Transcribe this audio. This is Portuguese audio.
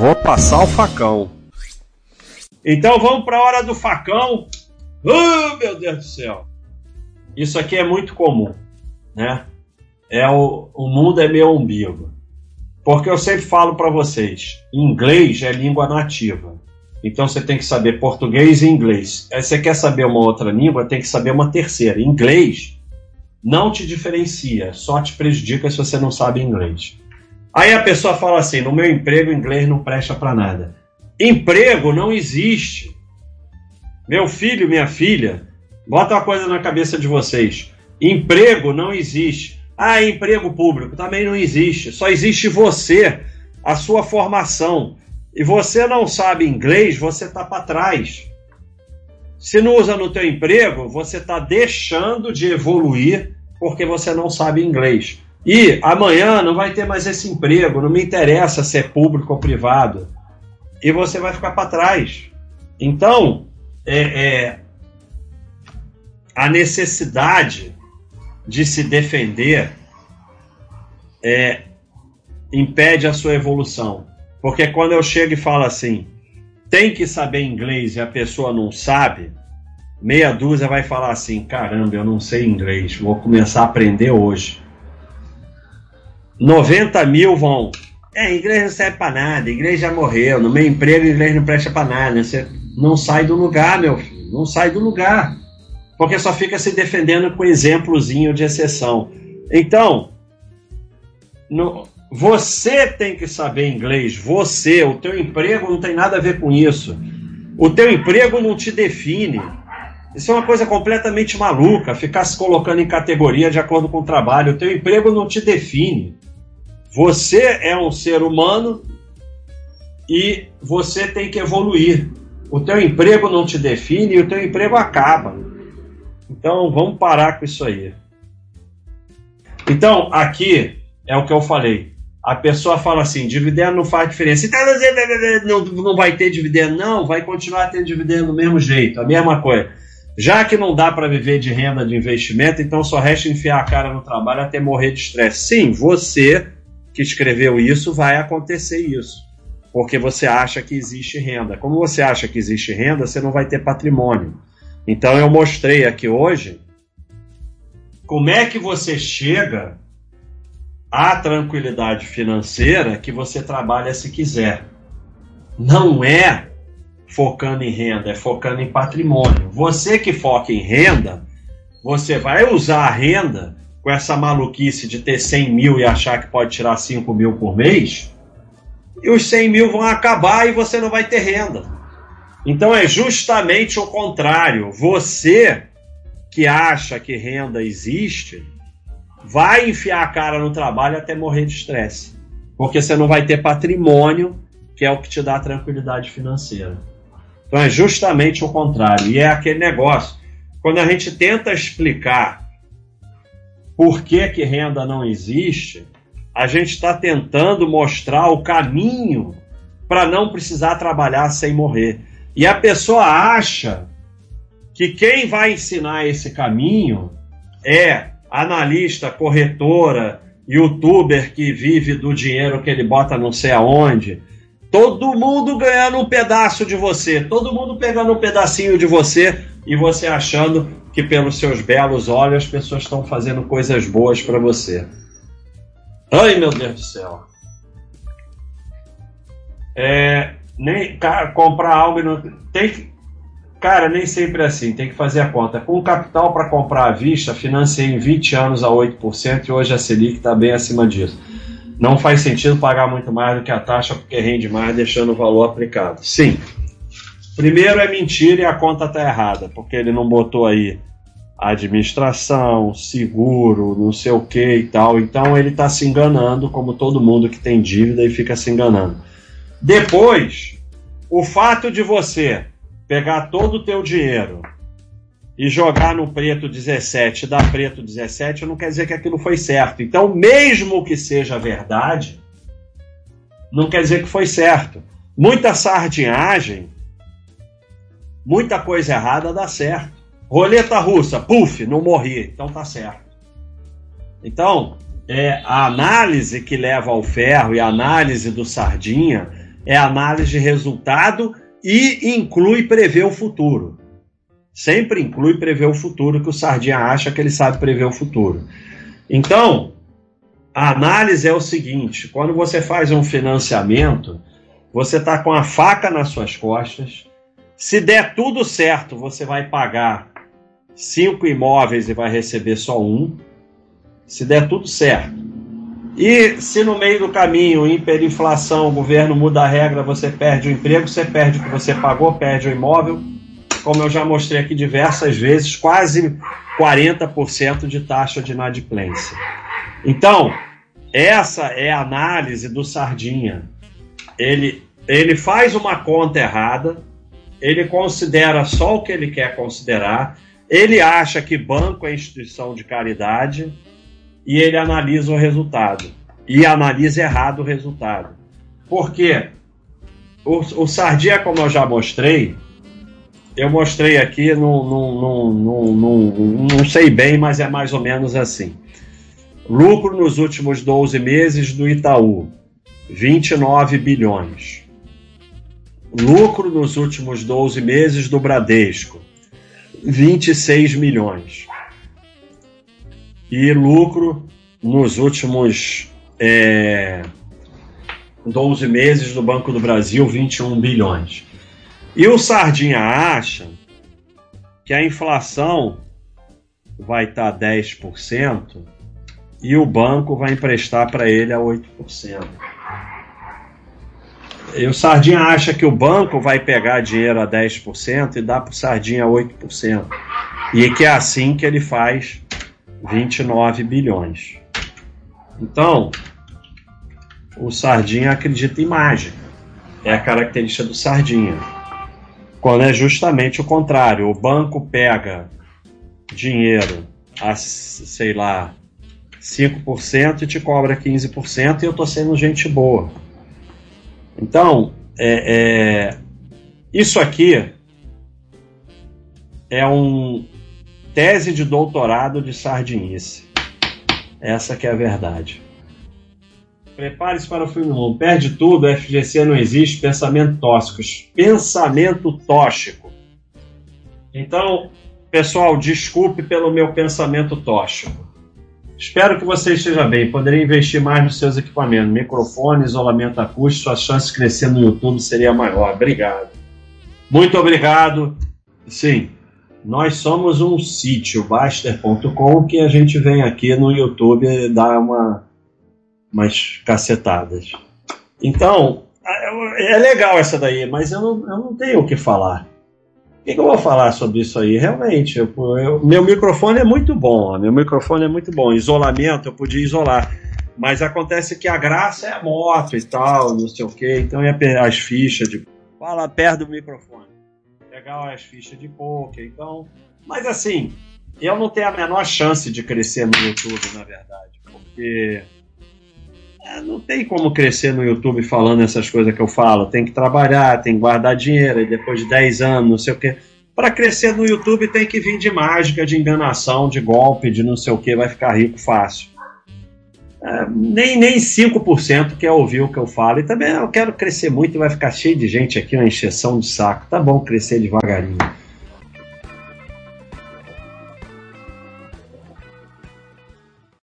Vou passar o facão. Então vamos para a hora do facão. Oh, meu Deus do céu. Isso aqui é muito comum, né? É o, o mundo é meu umbigo. Porque eu sempre falo para vocês, inglês é língua nativa. Então você tem que saber português e inglês. Aí você quer saber uma outra língua, tem que saber uma terceira. Inglês não te diferencia, só te prejudica se você não sabe inglês. Aí a pessoa fala assim: no meu emprego, inglês não presta para nada. Emprego não existe. Meu filho, minha filha, bota uma coisa na cabeça de vocês: emprego não existe. Ah, emprego público também não existe. Só existe você, a sua formação e você não sabe inglês, você está para trás. Se não usa no teu emprego, você está deixando de evoluir porque você não sabe inglês. E amanhã não vai ter mais esse emprego, não me interessa se é público ou privado. E você vai ficar para trás. Então, é, é, a necessidade de se defender é, impede a sua evolução. Porque quando eu chego e falo assim, tem que saber inglês e a pessoa não sabe, meia dúzia vai falar assim: caramba, eu não sei inglês, vou começar a aprender hoje. 90 mil vão. É, inglês não serve para nada, inglês já morreu, no meu emprego inglês não presta para nada. Você não sai do lugar, meu filho, não sai do lugar. Porque só fica se defendendo com exemplozinho de exceção. Então, no, você tem que saber inglês, você, o teu emprego não tem nada a ver com isso. O teu emprego não te define. Isso é uma coisa completamente maluca, ficar se colocando em categoria de acordo com o trabalho. O teu emprego não te define. Você é um ser humano e você tem que evoluir. O teu emprego não te define e o teu emprego acaba. Então vamos parar com isso aí. Então aqui é o que eu falei a pessoa fala assim: dividendo não faz diferença. Então, não, não vai ter dividendo, não, vai continuar tendo dividendo do mesmo jeito, a mesma coisa. Já que não dá para viver de renda de investimento, então só resta enfiar a cara no trabalho até morrer de estresse. Sim, você que escreveu isso vai acontecer isso, porque você acha que existe renda. Como você acha que existe renda, você não vai ter patrimônio. Então eu mostrei aqui hoje como é que você chega a tranquilidade financeira que você trabalha se quiser. Não é focando em renda, é focando em patrimônio. Você que foca em renda, você vai usar a renda com essa maluquice de ter 100 mil e achar que pode tirar 5 mil por mês, e os 100 mil vão acabar e você não vai ter renda. Então é justamente o contrário. Você que acha que renda existe, vai enfiar a cara no trabalho até morrer de estresse. Porque você não vai ter patrimônio, que é o que te dá tranquilidade financeira. Então é justamente o contrário. E é aquele negócio. Quando a gente tenta explicar por que, que renda não existe, a gente está tentando mostrar o caminho para não precisar trabalhar sem morrer. E a pessoa acha que quem vai ensinar esse caminho é analista, corretora, youtuber que vive do dinheiro que ele bota não sei aonde. Todo mundo ganhando um pedaço de você, todo mundo pegando um pedacinho de você e você achando que pelos seus belos olhos as pessoas estão fazendo coisas boas para você. Ai meu Deus do céu. É, nem cara, comprar algo não, tem Cara, nem sempre é assim, tem que fazer a conta. Com capital para comprar à vista, financei em 20 anos a 8% e hoje a Selic está bem acima disso. Não faz sentido pagar muito mais do que a taxa porque rende mais deixando o valor aplicado. Sim. Primeiro é mentira e a conta está errada, porque ele não botou aí administração, seguro, não sei o que e tal. Então ele está se enganando, como todo mundo que tem dívida e fica se enganando. Depois, o fato de você pegar todo o teu dinheiro e jogar no preto 17 da preto 17, não quer dizer que aquilo foi certo. Então, mesmo que seja verdade, não quer dizer que foi certo. Muita sardinhagem, muita coisa errada dá certo. Roleta russa, puf, não morri, então tá certo. Então, é, a análise que leva ao ferro e a análise do sardinha é análise de resultado e inclui prever o futuro. Sempre inclui prever o futuro, que o Sardinha acha que ele sabe prever o futuro. Então, a análise é o seguinte: quando você faz um financiamento, você está com a faca nas suas costas. Se der tudo certo, você vai pagar cinco imóveis e vai receber só um. Se der tudo certo. E se no meio do caminho, hiperinflação, o governo muda a regra, você perde o emprego, você perde o que você pagou, perde o imóvel. Como eu já mostrei aqui diversas vezes, quase 40% de taxa de inadimplência. Então, essa é a análise do Sardinha. Ele, ele faz uma conta errada, ele considera só o que ele quer considerar, ele acha que banco é instituição de caridade e ele analisa o resultado. E analisa errado o resultado. Por quê? O, o Sardinha, como eu já mostrei, eu mostrei aqui, não, não, não, não sei bem, mas é mais ou menos assim. Lucro nos últimos 12 meses do Itaú, 29 bilhões. Lucro nos últimos 12 meses do Bradesco, 26 milhões. E lucro nos últimos é, 12 meses do Banco do Brasil, 21 bilhões. E o Sardinha acha que a inflação vai estar 10% e o banco vai emprestar para ele a 8%. E o Sardinha acha que o banco vai pegar dinheiro a 10% e dar para o Sardinha a 8%. E que é assim que ele faz 29 bilhões. Então, o Sardinha acredita em mágica. É a característica do Sardinha. Quando é justamente o contrário. O banco pega dinheiro a, sei lá, 5% e te cobra 15% e eu tô sendo gente boa. Então, é, é, isso aqui é um tese de doutorado de sardinice. Essa que é a verdade. Prepare-se para o filme 1. Perde tudo, FGC não existe, pensamento tóxicos. Pensamento tóxico. Então, pessoal, desculpe pelo meu pensamento tóxico. Espero que você esteja bem. Poderia investir mais nos seus equipamentos. Microfone, isolamento acústico, sua chance de crescer no YouTube seria maior. Obrigado. Muito obrigado. Sim, nós somos um sítio, Baster.com, que a gente vem aqui no YouTube dar uma, umas cacetadas. Então, é, é legal essa daí, mas eu não, eu não tenho o que falar. Que, que, eu vou falar sobre isso aí? Realmente, eu, eu, meu microfone é muito bom, meu microfone é muito bom. Isolamento, eu podia isolar. Mas acontece que a graça é a moto e tal, não sei o que, então é as fichas de. Fala perto do microfone. Legal as fichas de poker, então. Mas assim, eu não tenho a menor chance de crescer no YouTube, na verdade, porque é, não tem como crescer no YouTube falando essas coisas que eu falo. Tem que trabalhar, tem que guardar dinheiro, e depois de 10 anos, não sei o quê. Para crescer no YouTube tem que vir de mágica, de enganação, de golpe, de não sei o que, vai ficar rico fácil. É, nem, nem 5% quer ouvir o que eu falo. E também eu quero crescer muito e vai ficar cheio de gente aqui, uma encheção de saco. Tá bom crescer devagarinho.